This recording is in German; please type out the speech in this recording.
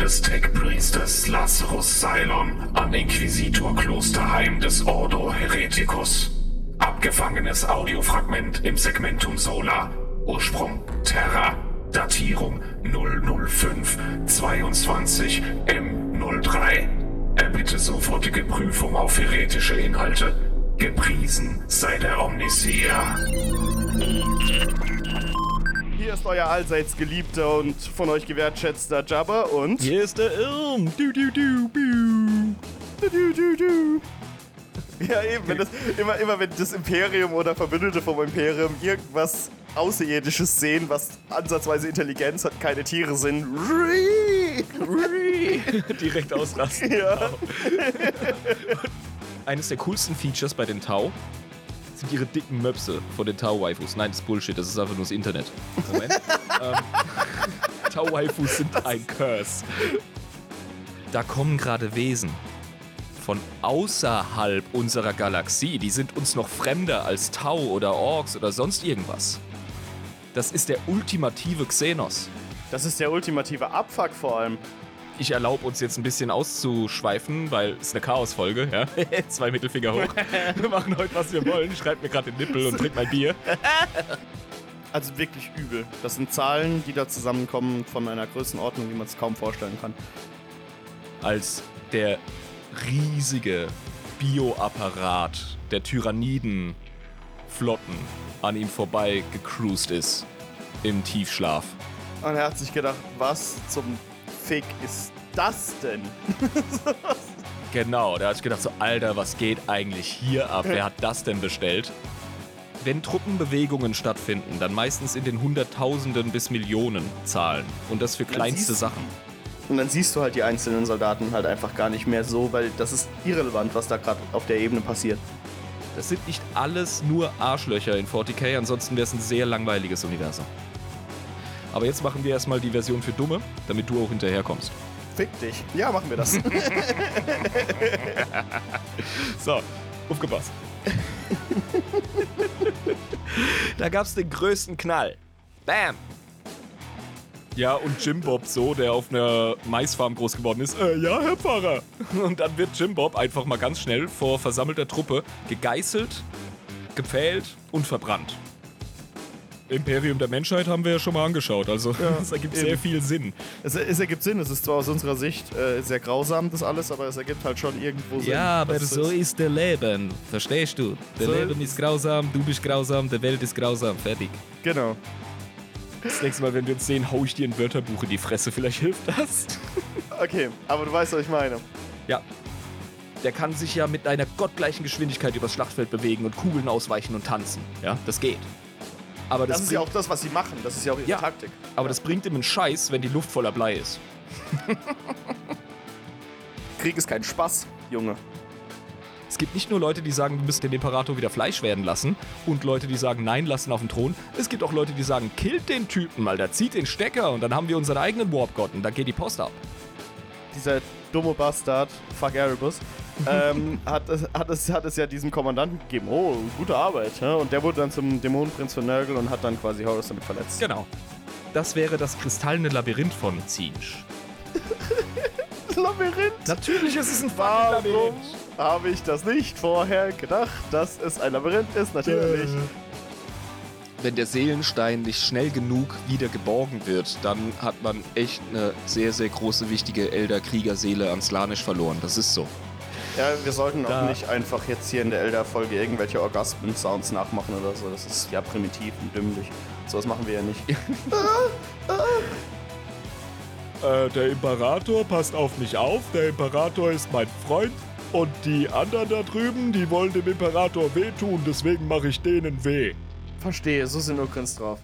des Tech-Priesters Lazarus Cylon an Inquisitor-Klosterheim des Ordo Hereticus. Abgefangenes Audiofragment im Segmentum Solar. Ursprung Terra. Datierung 005 22 M03. Erbitte sofortige Prüfung auf heretische Inhalte. Gepriesen sei der Omniseer. Hier ist euer allseits geliebter und von euch gewertschätzter Jabba und. Hier ist der Irm. Du, du, du, du. Du, du, du, du. Ja, eben, wenn das, immer, immer wenn das Imperium oder Verbündete vom Imperium irgendwas Außerirdisches sehen, was ansatzweise Intelligenz hat, keine Tiere sind. Direkt ausrasten. Ja. Genau. Eines der coolsten Features bei den Tau sind ihre dicken Möpse von den Tau-Waifus. Nein, das ist Bullshit, das ist einfach nur das Internet. Moment. ähm, Tau-Waifus sind ein Curse. Da kommen gerade Wesen von außerhalb unserer Galaxie. Die sind uns noch fremder als Tau oder Orks oder sonst irgendwas. Das ist der ultimative Xenos. Das ist der ultimative Abfuck vor allem. Ich erlaube uns jetzt ein bisschen auszuschweifen, weil es eine Chaos-Folge, ja. Zwei Mittelfinger hoch. Wir machen heute, was wir wollen. Schreibt mir gerade den Nippel und trinkt mein Bier. Also wirklich übel. Das sind Zahlen, die da zusammenkommen von einer Größenordnung, die man es kaum vorstellen kann. Als der riesige Bioapparat der Tyranniden Flotten an ihm vorbei gecruised ist im Tiefschlaf. Und er hat sich gedacht, was zum Fick ist das denn? genau, der hat sich gedacht, so Alter, was geht eigentlich hier ab? Wer hat das denn bestellt? Wenn Truppenbewegungen stattfinden, dann meistens in den Hunderttausenden bis Millionen Zahlen. Und das für kleinste Sachen. Und dann siehst du halt die einzelnen Soldaten halt einfach gar nicht mehr so, weil das ist irrelevant, was da gerade auf der Ebene passiert. Das sind nicht alles nur Arschlöcher in 40k, ansonsten wäre es ein sehr langweiliges Universum. Aber jetzt machen wir erstmal die Version für Dumme, damit du auch hinterherkommst. Fick dich. Ja, machen wir das. so, aufgepasst. da gab's den größten Knall. Bam! Ja, und Jim Bob so, der auf einer Maisfarm groß geworden ist. Äh, ja, Herr Pfarrer. Und dann wird Jim Bob einfach mal ganz schnell vor versammelter Truppe gegeißelt, gepfählt und verbrannt. Imperium der Menschheit haben wir ja schon mal angeschaut, also ja, es ergibt eben. sehr viel Sinn. Es, es, ergibt Sinn, es ist zwar aus unserer Sicht äh, sehr grausam, das alles, aber es ergibt halt schon irgendwo Sinn. Ja, aber so ist, ist der Leben, verstehst du? Der so Leben ist grausam, du bist grausam, der Welt ist grausam, fertig. Genau. Das nächste Mal, wenn wir uns sehen, hau ich dir ein Wörterbuch in die Fresse. Vielleicht hilft das. Okay, aber du weißt, was ich meine. Ja. Der kann sich ja mit einer gottgleichen Geschwindigkeit übers Schlachtfeld bewegen und Kugeln ausweichen und tanzen. Ja, das geht. Aber das, das ist ja auch das, was sie machen. Das ist ja auch ihre ja, Taktik. Aber ja. das bringt ihm einen Scheiß, wenn die Luft voller Blei ist. Krieg ist kein Spaß, Junge. Es gibt nicht nur Leute, die sagen, wir müssen den Imperator wieder Fleisch werden lassen und Leute, die sagen, nein, lassen auf den Thron. Es gibt auch Leute, die sagen, killt den Typen, mal, der zieht den Stecker und dann haben wir unseren eigenen Warp-Gott und dann geht die Post ab. Dieser dumme Bastard, fuck Erebus, ähm, hat, es, hat, es, hat es ja diesem Kommandanten gegeben. Oh, gute Arbeit. Ja? Und der wurde dann zum Dämonenprinz von Nurgle und hat dann quasi Horus damit verletzt. Genau. Das wäre das kristallene Labyrinth von Zinj. Labyrinth? Natürlich ist es ein Labyrinth habe ich das nicht vorher gedacht, dass es ein Labyrinth ist, natürlich. Wenn der Seelenstein nicht schnell genug wieder geborgen wird, dann hat man echt eine sehr, sehr große, wichtige Elder-Kriegerseele an Slanisch verloren. Das ist so. Ja, wir sollten da. auch nicht einfach jetzt hier in der Elder-Folge irgendwelche Orgasmen-Sounds nachmachen oder so. Das ist ja primitiv und dümmlich. So was machen wir ja nicht. äh, der Imperator passt auf mich auf. Der Imperator ist mein Freund. Und die anderen da drüben, die wollen dem Imperator wehtun, deswegen mache ich denen weh. Verstehe, so sind Urkunst drauf.